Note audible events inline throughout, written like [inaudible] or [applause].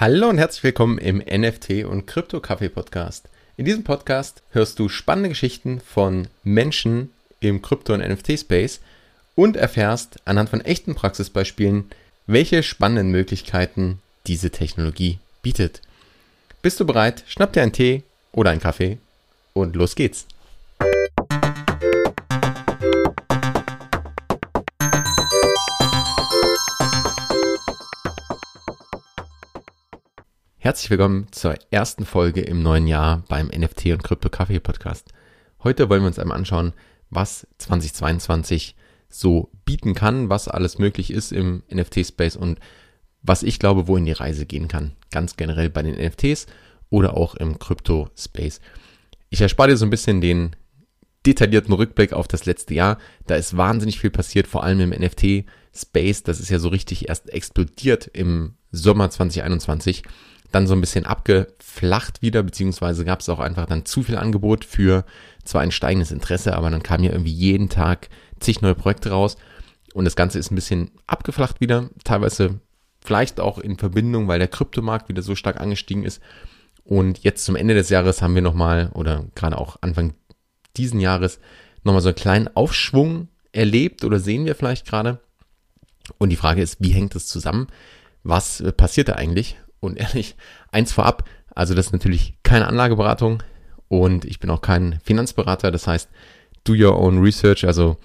Hallo und herzlich willkommen im NFT und Krypto Kaffee Podcast. In diesem Podcast hörst du spannende Geschichten von Menschen im Krypto- und NFT-Space und erfährst anhand von echten Praxisbeispielen, welche spannenden Möglichkeiten diese Technologie bietet. Bist du bereit? Schnapp dir einen Tee oder einen Kaffee und los geht's. Herzlich willkommen zur ersten Folge im neuen Jahr beim NFT und Krypto Kaffee Podcast. Heute wollen wir uns einmal anschauen, was 2022 so bieten kann, was alles möglich ist im NFT-Space und was ich glaube, wohin die Reise gehen kann. Ganz generell bei den NFTs oder auch im Krypto-Space. Ich erspare dir so ein bisschen den detaillierten Rückblick auf das letzte Jahr. Da ist wahnsinnig viel passiert, vor allem im NFT-Space. Das ist ja so richtig erst explodiert im Sommer 2021 dann so ein bisschen abgeflacht wieder, beziehungsweise gab es auch einfach dann zu viel Angebot für zwar ein steigendes Interesse, aber dann kam ja irgendwie jeden Tag zig neue Projekte raus und das Ganze ist ein bisschen abgeflacht wieder, teilweise vielleicht auch in Verbindung, weil der Kryptomarkt wieder so stark angestiegen ist und jetzt zum Ende des Jahres haben wir nochmal oder gerade auch Anfang diesen Jahres nochmal so einen kleinen Aufschwung erlebt oder sehen wir vielleicht gerade und die Frage ist, wie hängt das zusammen? Was passiert da eigentlich? Und ehrlich, eins vorab, also das ist natürlich keine Anlageberatung und ich bin auch kein Finanzberater. Das heißt, do your own research, also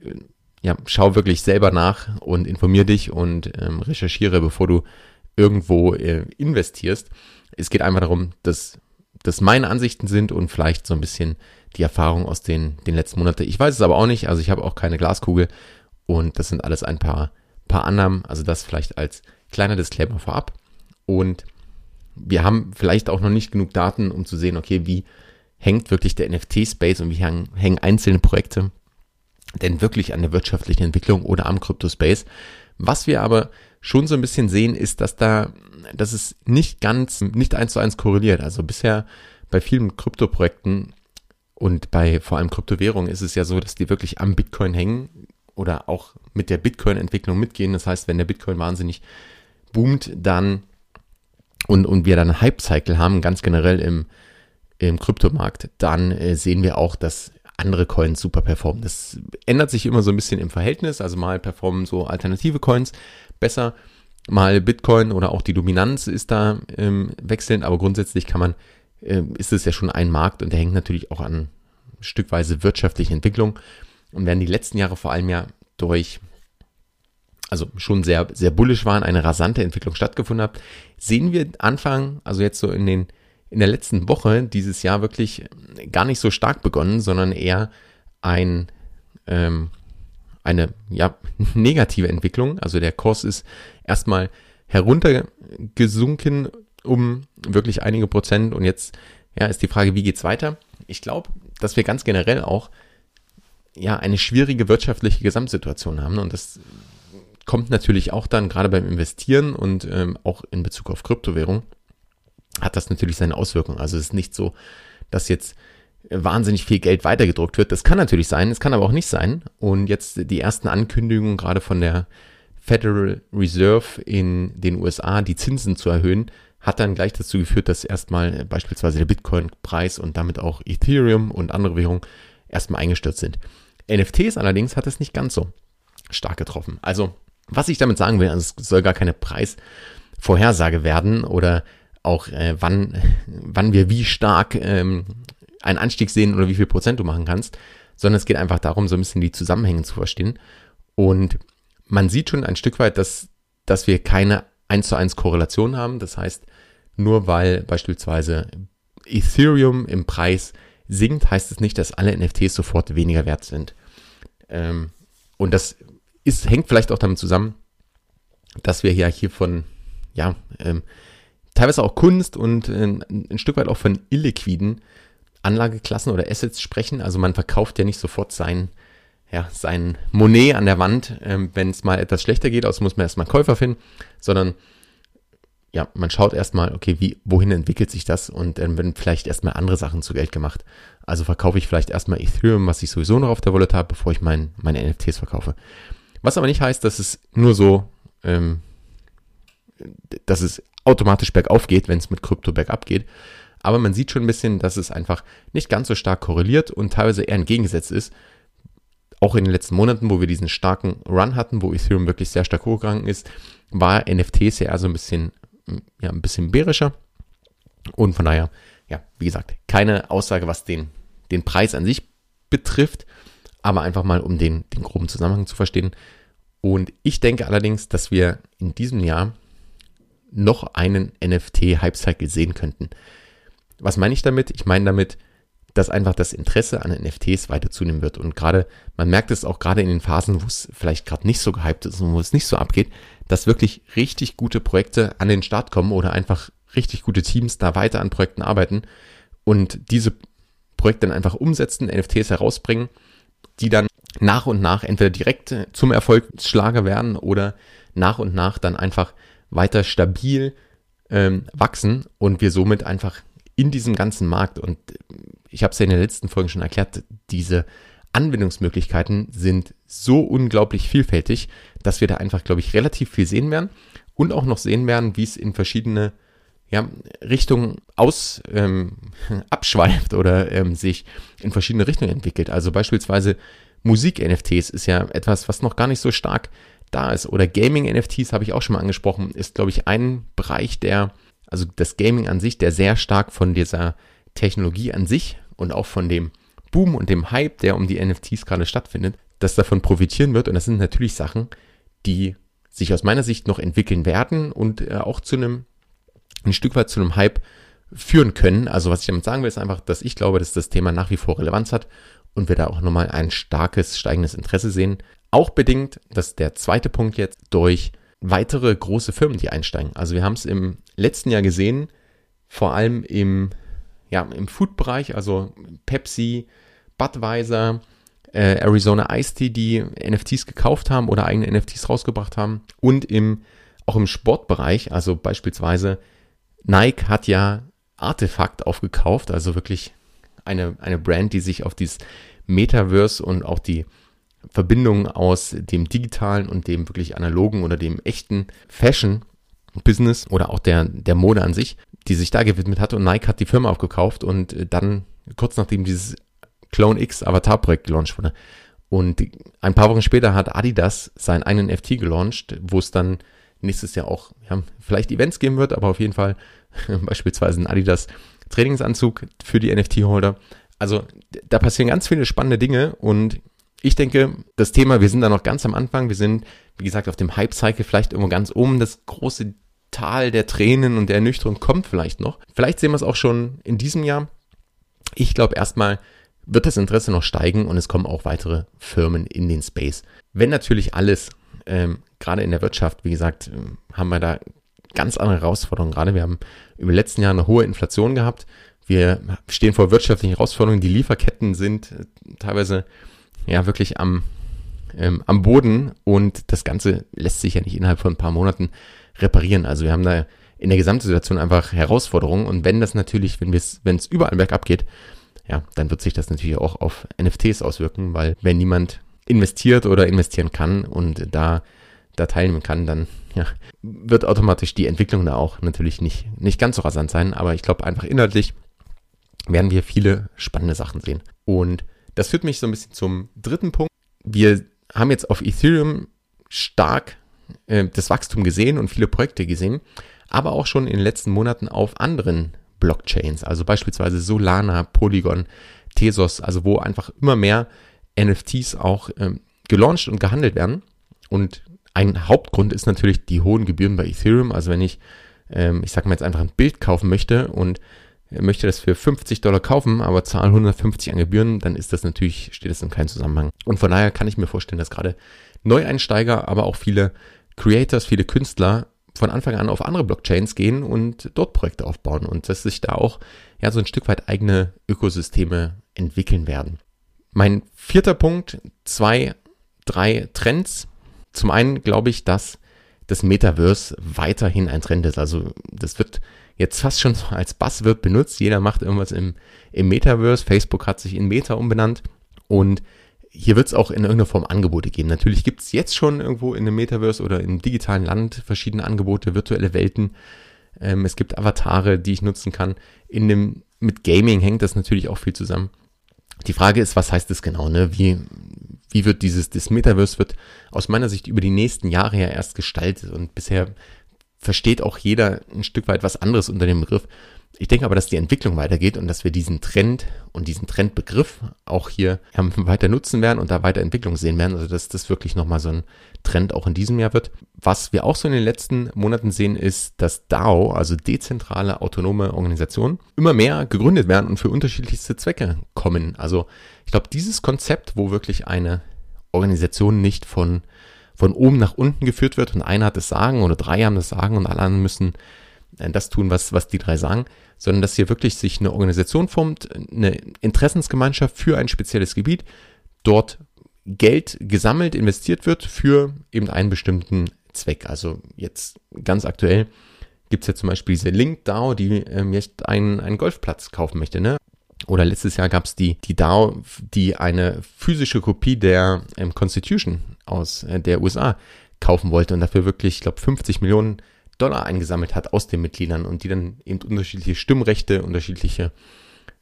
äh, ja, schau wirklich selber nach und informier dich und ähm, recherchiere, bevor du irgendwo äh, investierst. Es geht einfach darum, dass das meine Ansichten sind und vielleicht so ein bisschen die Erfahrung aus den, den letzten Monaten. Ich weiß es aber auch nicht, also ich habe auch keine Glaskugel und das sind alles ein paar, paar Annahmen, also das vielleicht als kleiner Disclaimer vorab. Und wir haben vielleicht auch noch nicht genug Daten, um zu sehen, okay, wie hängt wirklich der NFT-Space und wie hängen, einzelne Projekte denn wirklich an der wirtschaftlichen Entwicklung oder am Kryptospace. Was wir aber schon so ein bisschen sehen, ist, dass da, dass es nicht ganz, nicht eins zu eins korreliert. Also bisher bei vielen Kryptoprojekten und bei vor allem Kryptowährungen ist es ja so, dass die wirklich am Bitcoin hängen oder auch mit der Bitcoin-Entwicklung mitgehen. Das heißt, wenn der Bitcoin wahnsinnig boomt, dann und, und wir dann einen Hype-Cycle haben, ganz generell im, im Kryptomarkt, dann äh, sehen wir auch, dass andere Coins super performen. Das ändert sich immer so ein bisschen im Verhältnis. Also mal performen so alternative Coins besser, mal Bitcoin oder auch die Dominanz ist da ähm, wechselnd, aber grundsätzlich kann man, äh, ist es ja schon ein Markt und der hängt natürlich auch an stückweise wirtschaftliche Entwicklung. Und werden die letzten Jahre vor allem ja durch also schon sehr, sehr bullisch waren, eine rasante Entwicklung stattgefunden hat, sehen wir Anfang, also jetzt so in den, in der letzten Woche dieses Jahr wirklich gar nicht so stark begonnen, sondern eher ein, ähm, eine, ja, [laughs] negative Entwicklung. Also der Kurs ist erstmal heruntergesunken um wirklich einige Prozent und jetzt, ja, ist die Frage, wie geht's weiter? Ich glaube, dass wir ganz generell auch ja eine schwierige wirtschaftliche Gesamtsituation haben und das kommt natürlich auch dann gerade beim Investieren und ähm, auch in Bezug auf Kryptowährung hat das natürlich seine Auswirkungen. Also es ist nicht so, dass jetzt wahnsinnig viel Geld weitergedruckt wird. Das kann natürlich sein, es kann aber auch nicht sein. Und jetzt die ersten Ankündigungen gerade von der Federal Reserve in den USA, die Zinsen zu erhöhen, hat dann gleich dazu geführt, dass erstmal beispielsweise der Bitcoin-Preis und damit auch Ethereum und andere Währungen erstmal eingestürzt sind. NFTs allerdings hat es nicht ganz so stark getroffen. Also was ich damit sagen will, also es soll gar keine Preisvorhersage werden oder auch äh, wann, wann wir wie stark ähm, einen Anstieg sehen oder wie viel Prozent du machen kannst, sondern es geht einfach darum, so ein bisschen die Zusammenhänge zu verstehen. Und man sieht schon ein Stück weit, dass, dass wir keine 1 zu 1 Korrelation haben. Das heißt, nur weil beispielsweise Ethereum im Preis sinkt, heißt es nicht, dass alle NFTs sofort weniger wert sind. Ähm, und das ist, hängt vielleicht auch damit zusammen, dass wir ja hier von, ja, ähm, teilweise auch Kunst und äh, ein Stück weit auch von illiquiden Anlageklassen oder Assets sprechen. Also man verkauft ja nicht sofort sein, ja, sein Monet an der Wand, ähm, wenn es mal etwas schlechter geht, also muss man erstmal Käufer finden, sondern ja, man schaut erstmal, okay, wie, wohin entwickelt sich das und dann werden vielleicht erstmal andere Sachen zu Geld gemacht. Also verkaufe ich vielleicht erstmal Ethereum, was ich sowieso noch auf der Wallet habe, bevor ich mein, meine NFTs verkaufe. Was aber nicht heißt, dass es nur so ähm, dass es automatisch bergauf geht, wenn es mit Krypto bergab geht. Aber man sieht schon ein bisschen, dass es einfach nicht ganz so stark korreliert und teilweise eher entgegengesetzt ist. Auch in den letzten Monaten, wo wir diesen starken Run hatten, wo Ethereum wirklich sehr stark hochgegangen ist, war NFTs ja also ein bisschen, ja, ein bisschen bärischer. Und von daher, ja, wie gesagt, keine Aussage, was den, den Preis an sich betrifft, aber einfach mal, um den, den groben Zusammenhang zu verstehen. Und ich denke allerdings, dass wir in diesem Jahr noch einen NFT-Hype-Cycle sehen könnten. Was meine ich damit? Ich meine damit, dass einfach das Interesse an NFTs weiter zunehmen wird. Und gerade, man merkt es auch gerade in den Phasen, wo es vielleicht gerade nicht so gehypt ist und wo es nicht so abgeht, dass wirklich richtig gute Projekte an den Start kommen oder einfach richtig gute Teams da weiter an Projekten arbeiten und diese Projekte dann einfach umsetzen, NFTs herausbringen, die dann nach und nach entweder direkt zum Erfolgsschlager werden oder nach und nach dann einfach weiter stabil ähm, wachsen und wir somit einfach in diesem ganzen Markt, und ich habe es ja in den letzten Folgen schon erklärt, diese Anwendungsmöglichkeiten sind so unglaublich vielfältig, dass wir da einfach, glaube ich, relativ viel sehen werden und auch noch sehen werden, wie es in verschiedene ja, Richtungen aus ähm, [laughs] abschweift oder ähm, sich in verschiedene Richtungen entwickelt. Also beispielsweise Musik-NFTs ist ja etwas, was noch gar nicht so stark da ist. Oder Gaming-NFTs habe ich auch schon mal angesprochen, ist, glaube ich, ein Bereich, der also das Gaming an sich, der sehr stark von dieser Technologie an sich und auch von dem Boom und dem Hype, der um die NFTs gerade stattfindet, das davon profitieren wird. Und das sind natürlich Sachen, die sich aus meiner Sicht noch entwickeln werden und äh, auch zu einem, ein Stück weit zu einem Hype führen können. Also was ich damit sagen will, ist einfach, dass ich glaube, dass das Thema nach wie vor Relevanz hat und wir da auch nochmal ein starkes, steigendes Interesse sehen. Auch bedingt, dass der zweite Punkt jetzt durch weitere große Firmen, die einsteigen. Also wir haben es im letzten Jahr gesehen, vor allem im, ja, im Food-Bereich, also Pepsi, Budweiser, äh, Arizona Ice Tea, die NFTs gekauft haben oder eigene NFTs rausgebracht haben und im, auch im Sportbereich, also beispielsweise Nike hat ja Artefakt aufgekauft, also wirklich eine, eine Brand, die sich auf dieses Metaverse und auch die Verbindung aus dem digitalen und dem wirklich analogen oder dem echten Fashion Business oder auch der, der Mode an sich, die sich da gewidmet hat und Nike hat die Firma aufgekauft und äh, dann kurz nachdem dieses Clone X Avatar Projekt gelauncht wurde. Und ein paar Wochen später hat Adidas seinen eigenen FT gelauncht, wo es dann nächstes Jahr auch ja, vielleicht Events geben wird, aber auf jeden Fall [laughs] beispielsweise ein Adidas Trainingsanzug für die NFT-Holder. Also da passieren ganz viele spannende Dinge und ich denke, das Thema, wir sind da noch ganz am Anfang, wir sind, wie gesagt, auf dem Hype-Cycle vielleicht irgendwo ganz oben, das große Tal der Tränen und der Ernüchterung kommt vielleicht noch. Vielleicht sehen wir es auch schon in diesem Jahr. Ich glaube erstmal wird das Interesse noch steigen und es kommen auch weitere Firmen in den Space. Wenn natürlich alles, ähm, gerade in der Wirtschaft, wie gesagt, ähm, haben wir da ganz andere Herausforderungen. Gerade wir haben über die letzten Jahre eine hohe Inflation gehabt. Wir stehen vor wirtschaftlichen Herausforderungen. Die Lieferketten sind äh, teilweise ja wirklich am, ähm, am Boden und das Ganze lässt sich ja nicht innerhalb von ein paar Monaten reparieren. Also wir haben da in der Gesamtsituation einfach Herausforderungen und wenn das natürlich, wenn es wenn es überall bergab geht, ja, dann wird sich das natürlich auch auf NFTs auswirken, weil wenn niemand investiert oder investieren kann und da da teilnehmen kann, dann ja, wird automatisch die Entwicklung da auch natürlich nicht, nicht ganz so rasant sein. Aber ich glaube einfach inhaltlich werden wir viele spannende Sachen sehen. Und das führt mich so ein bisschen zum dritten Punkt. Wir haben jetzt auf Ethereum stark äh, das Wachstum gesehen und viele Projekte gesehen, aber auch schon in den letzten Monaten auf anderen Blockchains, also beispielsweise Solana, Polygon, Tesos, also wo einfach immer mehr NFTs auch ähm, gelauncht und gehandelt werden. Und ein Hauptgrund ist natürlich die hohen Gebühren bei Ethereum. Also wenn ich, ähm, ich sage mal jetzt einfach ein Bild kaufen möchte und möchte das für 50 Dollar kaufen, aber zahle 150 an Gebühren, dann ist das natürlich, steht das in keinem Zusammenhang. Und von daher kann ich mir vorstellen, dass gerade Neueinsteiger, aber auch viele Creators, viele Künstler von Anfang an auf andere Blockchains gehen und dort Projekte aufbauen und dass sich da auch ja so ein Stück weit eigene Ökosysteme entwickeln werden. Mein vierter Punkt, zwei, drei Trends. Zum einen glaube ich, dass das Metaverse weiterhin ein Trend ist. Also das wird jetzt fast schon als Buzzword benutzt. Jeder macht irgendwas im, im Metaverse. Facebook hat sich in Meta umbenannt. Und hier wird es auch in irgendeiner Form Angebote geben. Natürlich gibt es jetzt schon irgendwo in einem Metaverse oder im digitalen Land verschiedene Angebote, virtuelle Welten. Ähm, es gibt Avatare, die ich nutzen kann. In dem, mit Gaming hängt das natürlich auch viel zusammen. Die Frage ist, was heißt das genau? Ne? Wie, wie wird dieses, das Metaverse wird aus meiner Sicht über die nächsten Jahre ja erst gestaltet und bisher versteht auch jeder ein Stück weit was anderes unter dem Begriff. Ich denke aber, dass die Entwicklung weitergeht und dass wir diesen Trend und diesen Trendbegriff auch hier [laughs] weiter nutzen werden und da weiter Entwicklung sehen werden. Also dass das wirklich nochmal so ein Trend auch in diesem Jahr wird. Was wir auch so in den letzten Monaten sehen, ist, dass DAO, also dezentrale autonome Organisationen, immer mehr gegründet werden und für unterschiedlichste Zwecke kommen. Also ich glaube, dieses Konzept, wo wirklich eine Organisation nicht von, von oben nach unten geführt wird und einer hat das Sagen oder drei haben das Sagen und alle anderen müssen äh, das tun, was, was die drei sagen, sondern dass hier wirklich sich eine Organisation formt, eine Interessensgemeinschaft für ein spezielles Gebiet, dort Geld gesammelt, investiert wird für eben einen bestimmten Zweck. Also jetzt ganz aktuell gibt es ja zum Beispiel diese Link DAO, die ähm, jetzt einen, einen Golfplatz kaufen möchte. Ne? Oder letztes Jahr gab es die, die DAO, die eine physische Kopie der ähm, Constitution aus äh, der USA kaufen wollte und dafür wirklich, ich glaube, 50 Millionen Dollar eingesammelt hat aus den Mitgliedern und die dann eben unterschiedliche Stimmrechte, unterschiedliche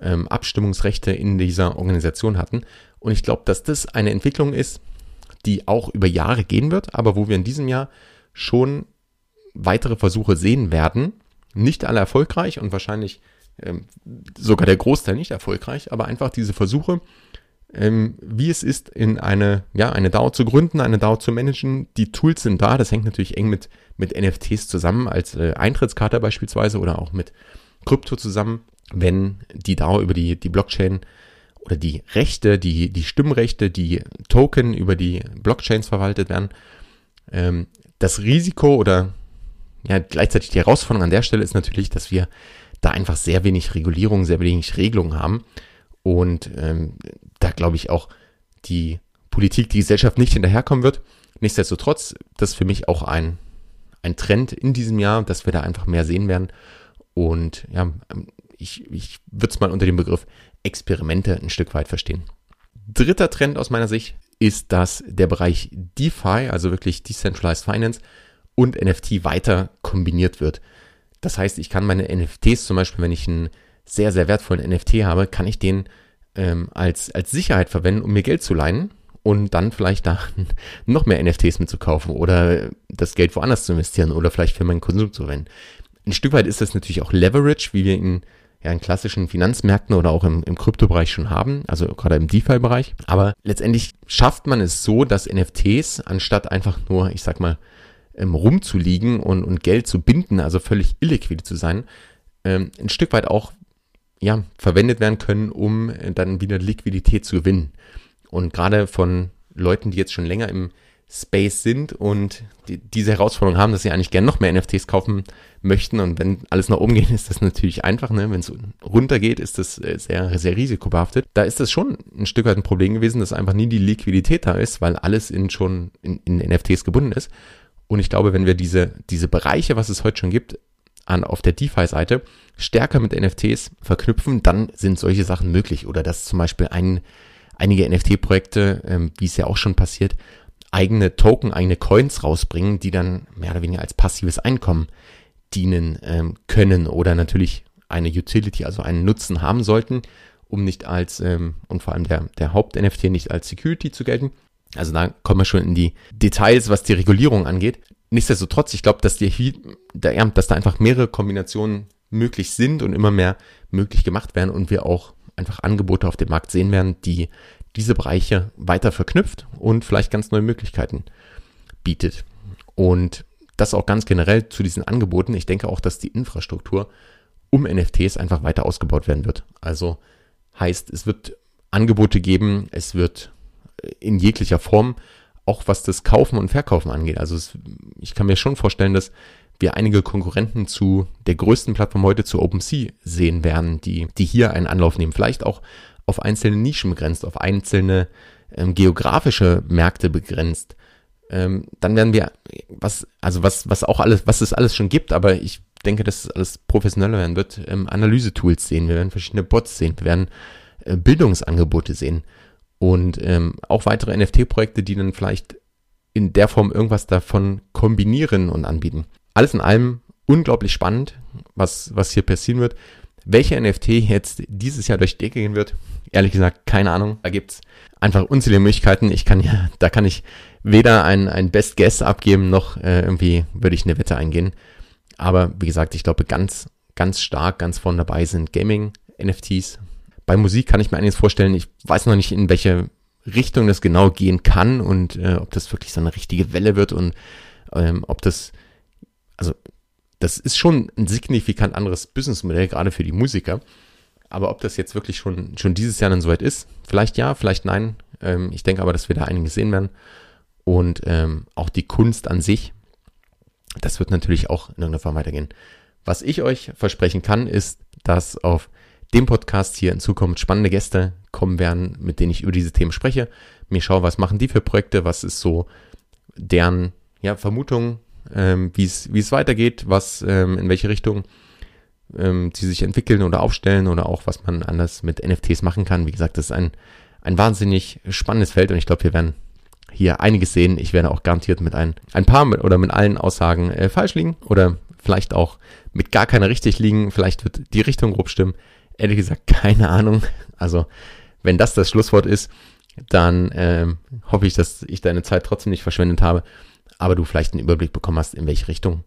ähm, Abstimmungsrechte in dieser Organisation hatten. Und ich glaube, dass das eine Entwicklung ist, die auch über Jahre gehen wird, aber wo wir in diesem Jahr schon weitere Versuche sehen werden. Nicht alle erfolgreich und wahrscheinlich ähm, sogar der Großteil nicht erfolgreich, aber einfach diese Versuche, ähm, wie es ist, in eine, ja, eine DAO zu gründen, eine DAO zu managen. Die Tools sind da, das hängt natürlich eng mit, mit NFTs zusammen, als äh, Eintrittskarte beispielsweise oder auch mit Krypto zusammen, wenn die DAO über die, die Blockchain oder die Rechte, die, die Stimmrechte, die Token über die Blockchains verwaltet werden. Ähm, das Risiko oder ja, gleichzeitig die Herausforderung an der Stelle ist natürlich, dass wir da einfach sehr wenig Regulierung, sehr wenig Regelungen haben. Und ähm, da glaube ich auch die Politik, die Gesellschaft nicht hinterherkommen wird. Nichtsdestotrotz, das ist für mich auch ein, ein Trend in diesem Jahr, dass wir da einfach mehr sehen werden. Und ja, ich, ich würde es mal unter dem Begriff Experimente ein Stück weit verstehen. Dritter Trend aus meiner Sicht ist, dass der Bereich DeFi, also wirklich Decentralized Finance und NFT weiter kombiniert wird. Das heißt, ich kann meine NFTs zum Beispiel, wenn ich einen sehr, sehr wertvollen NFT habe, kann ich den ähm, als, als Sicherheit verwenden, um mir Geld zu leihen und dann vielleicht da [laughs] noch mehr NFTs mitzukaufen oder das Geld woanders zu investieren oder vielleicht für meinen Konsum zu verwenden. Ein Stück weit ist das natürlich auch Leverage, wie wir ihn ja in klassischen Finanzmärkten oder auch im, im Kryptobereich schon haben, also gerade im DeFi-Bereich. Aber letztendlich schafft man es so, dass NFTs anstatt einfach nur, ich sag mal, ähm, rumzuliegen und, und Geld zu binden, also völlig illiquide zu sein, ähm, ein Stück weit auch ja, verwendet werden können, um äh, dann wieder Liquidität zu gewinnen. Und gerade von Leuten, die jetzt schon länger im Space sind und die, diese Herausforderung haben, dass sie eigentlich gerne noch mehr NFTs kaufen möchten. Und wenn alles nach oben geht, ist das natürlich einfach. Ne? Wenn es runter geht, ist das äh, sehr, sehr risikobehaftet. Da ist das schon ein Stück weit ein Problem gewesen, dass einfach nie die Liquidität da ist, weil alles in schon in, in NFTs gebunden ist. Und ich glaube, wenn wir diese, diese Bereiche, was es heute schon gibt, an, auf der DeFi-Seite stärker mit NFTs verknüpfen, dann sind solche Sachen möglich. Oder dass zum Beispiel ein, einige NFT-Projekte, ähm, wie es ja auch schon passiert, eigene Token, eigene Coins rausbringen, die dann mehr oder weniger als passives Einkommen dienen ähm, können oder natürlich eine Utility, also einen Nutzen haben sollten, um nicht als, ähm, und vor allem der, der Haupt-NFT nicht als Security zu gelten. Also da kommen wir schon in die Details, was die Regulierung angeht. Nichtsdestotrotz, ich glaube, dass, die, dass da einfach mehrere Kombinationen möglich sind und immer mehr möglich gemacht werden und wir auch einfach Angebote auf dem Markt sehen werden, die diese Bereiche weiter verknüpft und vielleicht ganz neue Möglichkeiten bietet. Und das auch ganz generell zu diesen Angeboten. Ich denke auch, dass die Infrastruktur um NFTs einfach weiter ausgebaut werden wird. Also heißt, es wird Angebote geben, es wird in jeglicher Form auch was das Kaufen und Verkaufen angeht. Also es, ich kann mir schon vorstellen, dass wir einige Konkurrenten zu der größten Plattform heute zu OpenSea sehen werden, die, die hier einen Anlauf nehmen. Vielleicht auch auf einzelne Nischen begrenzt, auf einzelne ähm, geografische Märkte begrenzt. Ähm, dann werden wir, was, also was, was auch alles, was es alles schon gibt, aber ich denke, dass es alles professioneller werden wird, ähm, Analyse-Tools sehen, wir werden verschiedene Bots sehen, wir werden äh, Bildungsangebote sehen. Und ähm, auch weitere NFT-Projekte, die dann vielleicht in der Form irgendwas davon kombinieren und anbieten. Alles in allem unglaublich spannend, was, was hier passieren wird. Welche NFT jetzt dieses Jahr durch die Decke gehen wird, ehrlich gesagt, keine Ahnung. Da gibt's einfach unzählige Möglichkeiten. Ich kann ja, da kann ich weder ein, ein Best Guess abgeben, noch äh, irgendwie würde ich eine Wette eingehen. Aber wie gesagt, ich glaube, ganz, ganz stark, ganz vorne dabei sind Gaming-NFTs. Bei Musik kann ich mir einiges vorstellen. Ich weiß noch nicht, in welche Richtung das genau gehen kann und äh, ob das wirklich so eine richtige Welle wird und ähm, ob das, also das ist schon ein signifikant anderes Businessmodell, gerade für die Musiker. Aber ob das jetzt wirklich schon, schon dieses Jahr dann soweit ist, vielleicht ja, vielleicht nein. Ähm, ich denke aber, dass wir da einiges sehen werden. Und ähm, auch die Kunst an sich, das wird natürlich auch in irgendeiner Form weitergehen. Was ich euch versprechen kann, ist, dass auf dem Podcast hier in Zukunft spannende Gäste kommen werden, mit denen ich über diese Themen spreche. Mir schaue, was machen die für Projekte, was ist so deren ja, Vermutung, ähm, wie es weitergeht, was ähm, in welche Richtung ähm, sie sich entwickeln oder aufstellen oder auch was man anders mit NFTs machen kann. Wie gesagt, das ist ein ein wahnsinnig spannendes Feld und ich glaube, wir werden hier einiges sehen. Ich werde auch garantiert mit ein, ein paar mit, oder mit allen Aussagen äh, falsch liegen oder vielleicht auch mit gar keiner richtig liegen. Vielleicht wird die Richtung grob stimmen. Ehrlich gesagt, keine Ahnung. Also, wenn das das Schlusswort ist, dann ähm, hoffe ich, dass ich deine Zeit trotzdem nicht verschwendet habe, aber du vielleicht einen Überblick bekommen hast, in welche Richtung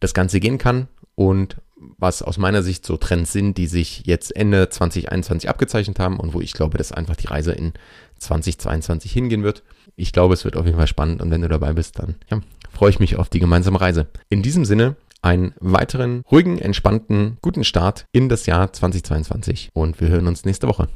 das Ganze gehen kann und was aus meiner Sicht so Trends sind, die sich jetzt Ende 2021 abgezeichnet haben und wo ich glaube, dass einfach die Reise in 2022 hingehen wird. Ich glaube, es wird auf jeden Fall spannend und wenn du dabei bist, dann ja, freue ich mich auf die gemeinsame Reise. In diesem Sinne, einen weiteren ruhigen, entspannten, guten Start in das Jahr 2022 und wir hören uns nächste Woche.